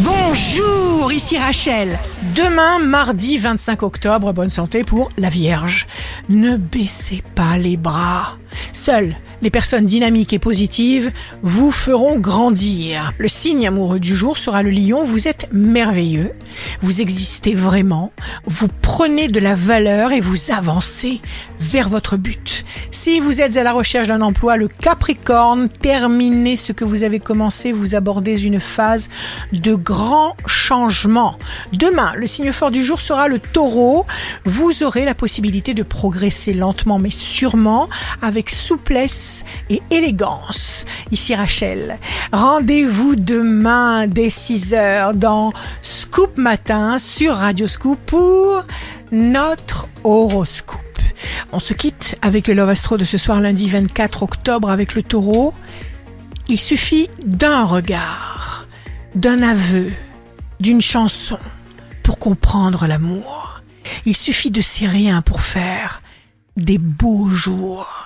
Bonjour, ici Rachel. Demain, mardi 25 octobre, bonne santé pour la Vierge. Ne baissez pas les bras. Seules les personnes dynamiques et positives vous feront grandir. Le signe amoureux du jour sera le lion. Vous êtes merveilleux. Vous existez vraiment. Vous prenez de la valeur et vous avancez vers votre but. Si vous êtes à la recherche d'un emploi, le Capricorne, terminez ce que vous avez commencé. Vous abordez une phase de grand changement. Demain, le signe fort du jour sera le taureau. Vous aurez la possibilité de progresser lentement mais sûrement avec souplesse et élégance. Ici Rachel. Rendez-vous demain dès 6 heures dans Scoop Matin sur Radio Scoop pour notre horoscope. On se quitte avec le Love Astro de ce soir lundi 24 octobre avec le taureau. Il suffit d'un regard, d'un aveu, d'une chanson pour comprendre l'amour. Il suffit de ces rien pour faire des beaux jours.